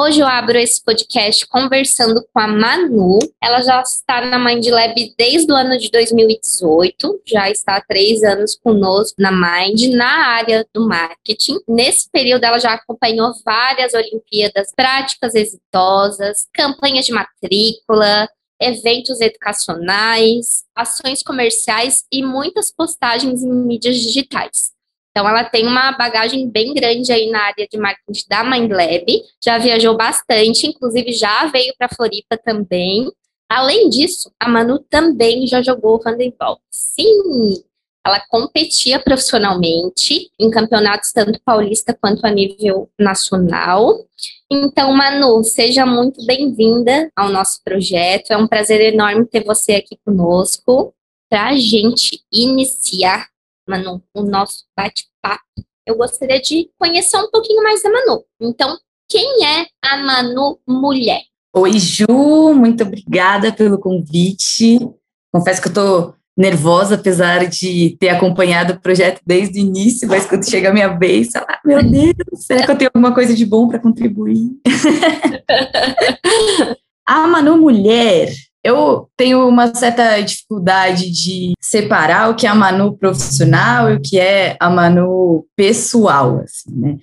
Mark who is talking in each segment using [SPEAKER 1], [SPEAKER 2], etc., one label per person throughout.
[SPEAKER 1] Hoje eu abro esse podcast conversando com a Manu. Ela já está na Mind Lab desde o ano de 2018, já está há três anos conosco na Mind, na área do marketing. Nesse período, ela já acompanhou várias Olimpíadas, práticas exitosas, campanhas de matrícula, eventos educacionais, ações comerciais e muitas postagens em mídias digitais. Então, ela tem uma bagagem bem grande aí na área de marketing da MindLab, já viajou bastante, inclusive já veio para Floripa também. Além disso, a Manu também já jogou handebol. Sim, ela competia profissionalmente em campeonatos tanto paulista quanto a nível nacional. Então, Manu, seja muito bem-vinda ao nosso projeto. É um prazer enorme ter você aqui conosco para a gente iniciar Manu, o nosso bate-papo, eu gostaria de conhecer um pouquinho mais da Manu. Então, quem é a Manu Mulher?
[SPEAKER 2] Oi, Ju, muito obrigada pelo convite. Confesso que eu estou nervosa, apesar de ter acompanhado o projeto desde o início, mas quando chega a minha vez, ah, meu Deus, será que eu tenho alguma coisa de bom para contribuir? a Manu Mulher eu tenho uma certa dificuldade de separar o que é a Manu profissional e o que é a Manu pessoal, assim, né?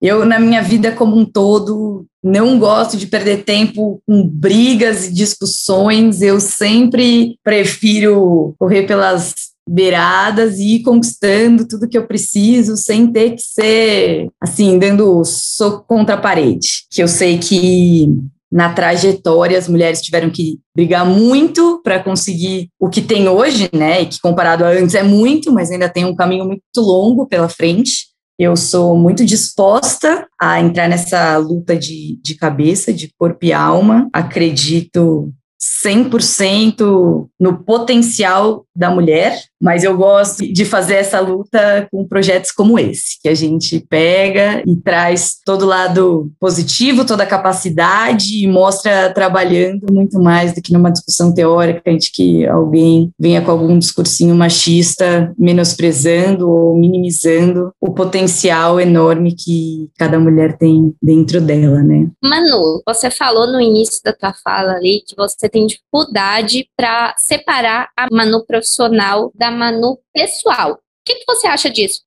[SPEAKER 2] Eu, na minha vida como um todo, não gosto de perder tempo com brigas e discussões. Eu sempre prefiro correr pelas beiradas e ir conquistando tudo que eu preciso sem ter que ser, assim, dando soco contra a parede. Que eu sei que na trajetória as mulheres tiveram que brigar muito para conseguir o que tem hoje, né? E que comparado a antes é muito, mas ainda tem um caminho muito longo pela frente. Eu sou muito disposta a entrar nessa luta de, de cabeça, de corpo e alma. Acredito 100% no potencial da mulher, mas eu gosto de fazer essa luta com projetos como esse, que a gente pega e traz todo lado positivo, toda a capacidade e mostra trabalhando muito mais do que numa discussão teórica, de que alguém venha com algum discursinho machista, menosprezando ou minimizando o potencial enorme que cada mulher tem dentro dela, né?
[SPEAKER 1] Manu, você falou no início da tua fala ali que você tem dificuldade para separar a Manu profissional da Manu pessoal. O que, que você acha disso?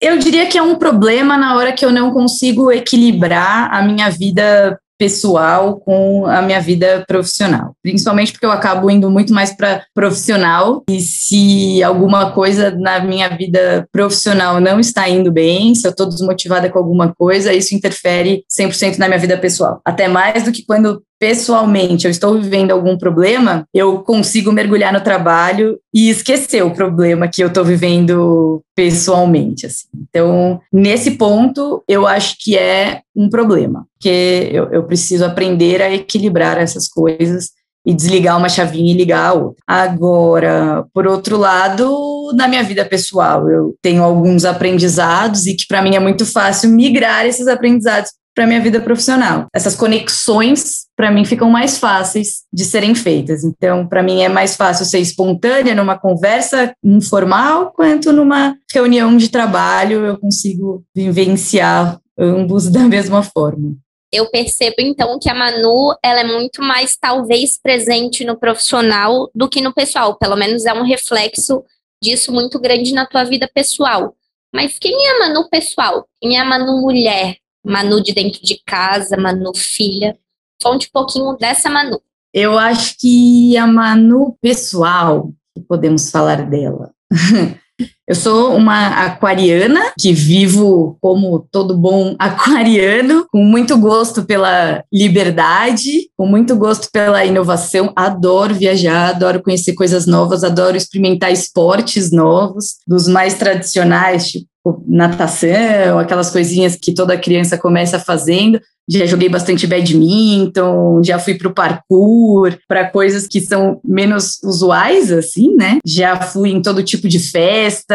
[SPEAKER 2] Eu diria que é um problema na hora que eu não consigo equilibrar a minha vida pessoal com a minha vida profissional. Principalmente porque eu acabo indo muito mais para profissional e se alguma coisa na minha vida profissional não está indo bem, se eu estou desmotivada com alguma coisa, isso interfere 100% na minha vida pessoal. Até mais do que quando pessoalmente eu estou vivendo algum problema, eu consigo mergulhar no trabalho e esquecer o problema que eu estou vivendo pessoalmente. Assim. Então, nesse ponto, eu acho que é um problema, porque eu, eu preciso aprender a equilibrar essas coisas e desligar uma chavinha e ligar a outra. Agora, por outro lado, na minha vida pessoal, eu tenho alguns aprendizados e que para mim é muito fácil migrar esses aprendizados para minha vida profissional. Essas conexões para mim ficam mais fáceis de serem feitas. Então, para mim é mais fácil ser espontânea numa conversa informal quanto numa reunião de trabalho eu consigo vivenciar ambos da mesma forma.
[SPEAKER 1] Eu percebo então que a Manu ela é muito mais talvez presente no profissional do que no pessoal. Pelo menos é um reflexo disso muito grande na tua vida pessoal. Mas quem é a Manu pessoal? Quem é a Manu mulher? Manu de dentro de casa, Manu filha. Conte um pouquinho dessa Manu.
[SPEAKER 2] Eu acho que a Manu pessoal, que podemos falar dela. Eu sou uma aquariana que vivo como todo bom aquariano, com muito gosto pela liberdade, com muito gosto pela inovação. Adoro viajar, adoro conhecer coisas novas, adoro experimentar esportes novos, dos mais tradicionais, tipo natação, aquelas coisinhas que toda criança começa fazendo. Já joguei bastante badminton, já fui para o parkour, para coisas que são menos usuais, assim, né? Já fui em todo tipo de festa,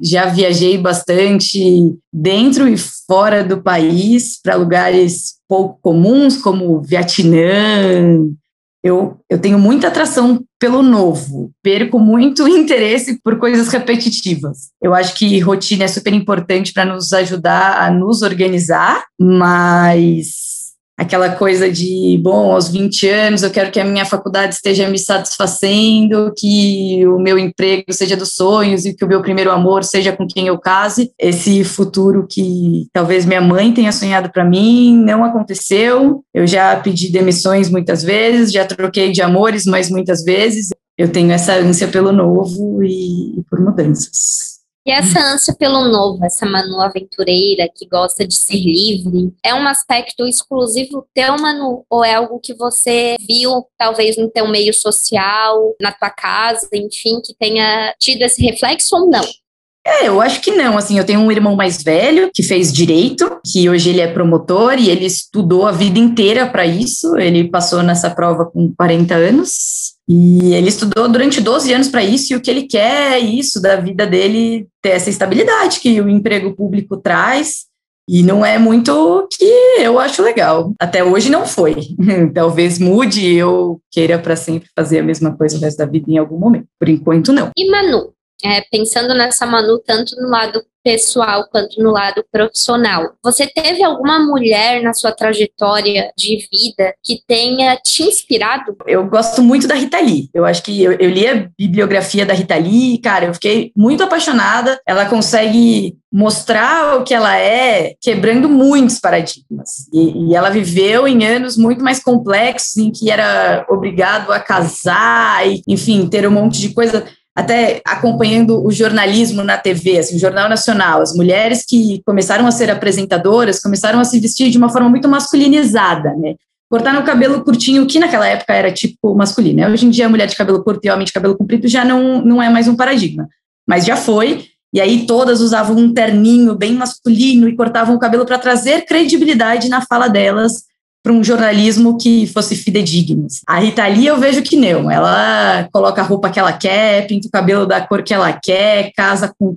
[SPEAKER 2] já viajei bastante dentro e fora do país, para lugares pouco comuns, como Vietnã, eu, eu tenho muita atração pelo novo, perco muito interesse por coisas repetitivas. Eu acho que rotina é super importante para nos ajudar a nos organizar, mas aquela coisa de, bom, aos 20 anos eu quero que a minha faculdade esteja me satisfazendo, que o meu emprego seja dos sonhos e que o meu primeiro amor seja com quem eu case. Esse futuro que talvez minha mãe tenha sonhado para mim não aconteceu. Eu já pedi demissões muitas vezes, já troquei de amores, mas muitas vezes eu tenho essa ânsia pelo novo e, e por mudanças.
[SPEAKER 1] E essa ânsia pelo novo, essa Manu aventureira que gosta de ser livre, é um aspecto exclusivo teu, Manu? Ou é algo que você viu, talvez, no teu meio social, na tua casa, enfim, que tenha tido esse reflexo ou não?
[SPEAKER 2] É, eu acho que não. Assim, eu tenho um irmão mais velho que fez direito, que hoje ele é promotor e ele estudou a vida inteira para isso. Ele passou nessa prova com 40 anos. E ele estudou durante 12 anos para isso, e o que ele quer é isso da vida dele, ter essa estabilidade que o emprego público traz. E não é muito que eu acho legal. Até hoje não foi. Talvez mude e eu queira para sempre fazer a mesma coisa o resto da vida em algum momento. Por enquanto, não.
[SPEAKER 1] E Manu, é, pensando nessa Manu, tanto no lado pessoal quanto no lado profissional. Você teve alguma mulher na sua trajetória de vida que tenha te inspirado?
[SPEAKER 2] Eu gosto muito da Rita Lee. Eu acho que eu, eu li a bibliografia da Rita Lee cara, eu fiquei muito apaixonada. Ela consegue mostrar o que ela é, quebrando muitos paradigmas. E, e, ela viveu em anos muito mais complexos, em que era obrigado a casar, e, enfim, ter um monte de coisa até acompanhando o jornalismo na TV, assim, o Jornal Nacional, as mulheres que começaram a ser apresentadoras começaram a se vestir de uma forma muito masculinizada, né? Cortar no cabelo curtinho, que naquela época era tipo masculino. Né? Hoje em dia, mulher de cabelo curto e homem de cabelo comprido já não, não é mais um paradigma, mas já foi. E aí todas usavam um terninho bem masculino e cortavam o cabelo para trazer credibilidade na fala delas para um jornalismo que fosse fidedigno. A Rita Lee eu vejo que não, ela coloca a roupa que ela quer, pinta o cabelo da cor que ela quer, casa com...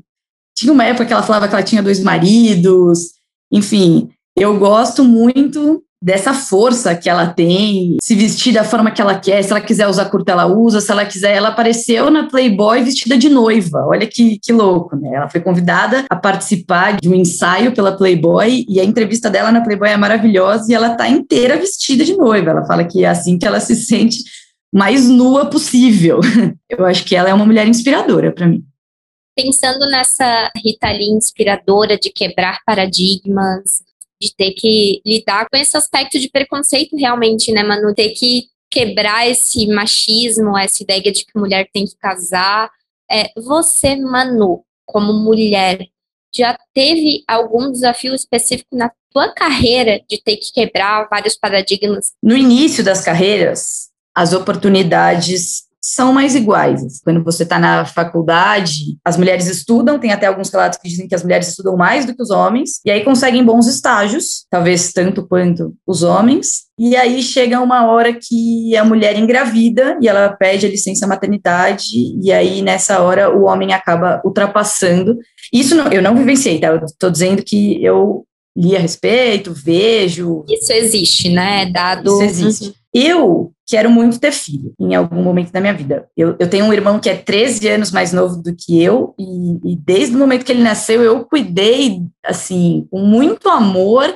[SPEAKER 2] Tinha uma época que ela falava que ela tinha dois maridos, enfim, eu gosto muito dessa força que ela tem, se vestir da forma que ela quer, se ela quiser usar curta, ela usa, se ela quiser, ela apareceu na Playboy vestida de noiva, olha que, que louco, né? Ela foi convidada a participar de um ensaio pela Playboy e a entrevista dela na Playboy é maravilhosa e ela tá inteira vestida de noiva, ela fala que é assim que ela se sente mais nua possível. Eu acho que ela é uma mulher inspiradora para mim
[SPEAKER 1] pensando nessa Rita Lee inspiradora de quebrar paradigmas, de ter que lidar com esse aspecto de preconceito realmente, né, Manu? Ter que quebrar esse machismo, essa ideia de que mulher tem que casar. É, você, Manu, como mulher, já teve algum desafio específico na tua carreira de ter que quebrar vários paradigmas?
[SPEAKER 2] No início das carreiras, as oportunidades são mais iguais. Quando você está na faculdade, as mulheres estudam, tem até alguns relatos que dizem que as mulheres estudam mais do que os homens, e aí conseguem bons estágios, talvez tanto quanto os homens, e aí chega uma hora que a mulher engravida e ela pede a licença maternidade, e aí nessa hora o homem acaba ultrapassando. Isso não, eu não vivenciei, tá? Eu estou dizendo que eu li a respeito, vejo.
[SPEAKER 1] Isso existe, né? Dado.
[SPEAKER 2] Isso existe. Eu quero muito ter filho em algum momento da minha vida. Eu, eu tenho um irmão que é 13 anos mais novo do que eu, e, e desde o momento que ele nasceu, eu cuidei, assim, com muito amor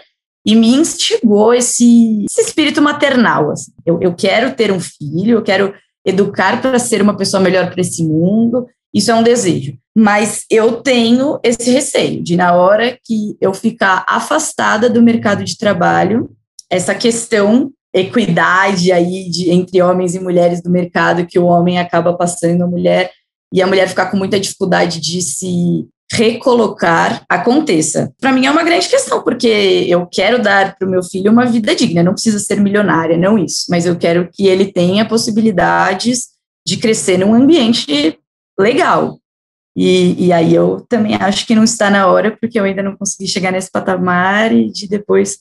[SPEAKER 2] e me instigou esse, esse espírito maternal. Assim. Eu, eu quero ter um filho, eu quero educar para ser uma pessoa melhor para esse mundo, isso é um desejo. Mas eu tenho esse receio de, na hora que eu ficar afastada do mercado de trabalho, essa questão equidade aí de, entre homens e mulheres do mercado que o homem acaba passando a mulher e a mulher ficar com muita dificuldade de se recolocar aconteça. Para mim é uma grande questão, porque eu quero dar para o meu filho uma vida digna, não precisa ser milionária, não isso, mas eu quero que ele tenha possibilidades de crescer num ambiente legal. E, e aí eu também acho que não está na hora, porque eu ainda não consegui chegar nesse patamar e de depois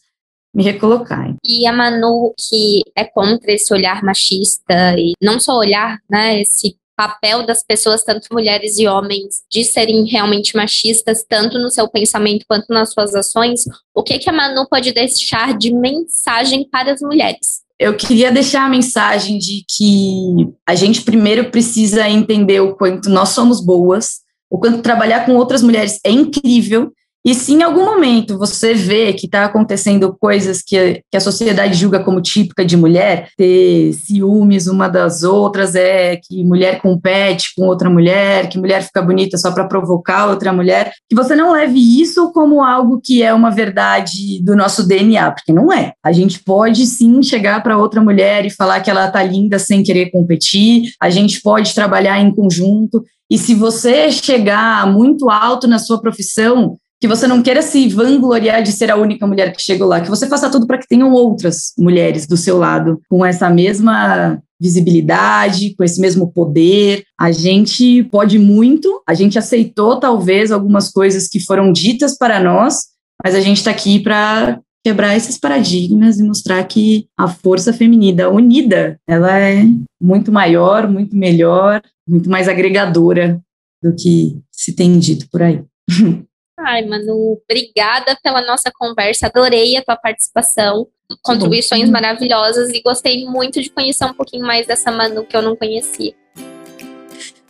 [SPEAKER 2] me recolocar.
[SPEAKER 1] E a Manu, que é contra esse olhar machista, e não só olhar, né, esse papel das pessoas, tanto mulheres e homens, de serem realmente machistas, tanto no seu pensamento quanto nas suas ações, o que, que a Manu pode deixar de mensagem para as mulheres?
[SPEAKER 2] Eu queria deixar a mensagem de que a gente primeiro precisa entender o quanto nós somos boas, o quanto trabalhar com outras mulheres é incrível E se em algum momento você vê que está acontecendo coisas que, que a sociedade julga como típica de mulher, ter ciúmes uma das outras, é que mulher compete com outra mulher, que mulher fica bonita só para provocar outra mulher, que você não leve isso como algo que é uma verdade do nosso DNA, porque não é. A gente pode sim chegar para outra mulher e falar que ela tá linda sem querer competir, a gente pode trabalhar em conjunto. E se você chegar muito alto na sua profissão, que você não queira se vangloriar de ser a única mulher que chegou lá, que você faça tudo para que tenham outras mulheres do seu lado com essa mesma visibilidade, com esse mesmo poder. A gente pode muito, a gente aceitou talvez algumas coisas que foram ditas para nós, mas a gente está aqui para quebrar esses paradigmas e mostrar que a força feminina unida, ela é muito maior, muito melhor, muito mais agregadora do que se tem dito por aí.
[SPEAKER 1] Ai, Manu, obrigada pela nossa conversa. Adorei a tua participação, contribuições maravilhosas e gostei muito de conhecer um pouquinho mais dessa Manu que eu não conhecia.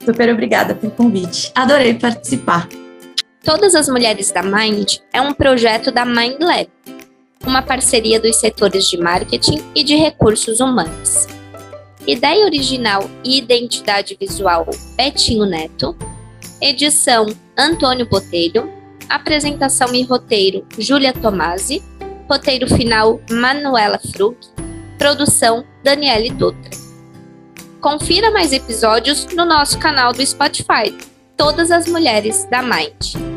[SPEAKER 2] Super obrigada pelo convite. Adorei participar.
[SPEAKER 1] Todas as Mulheres da Mind é um projeto da Mind Lab, uma parceria dos setores de marketing e de recursos humanos. Ideia original e identidade visual Betinho Neto. Edição Antônio Botelho Apresentação e roteiro: Júlia Tomasi. Roteiro final: Manuela Frug. Produção: Daniele Dutra. Confira mais episódios no nosso canal do Spotify. Todas as mulheres da Mind.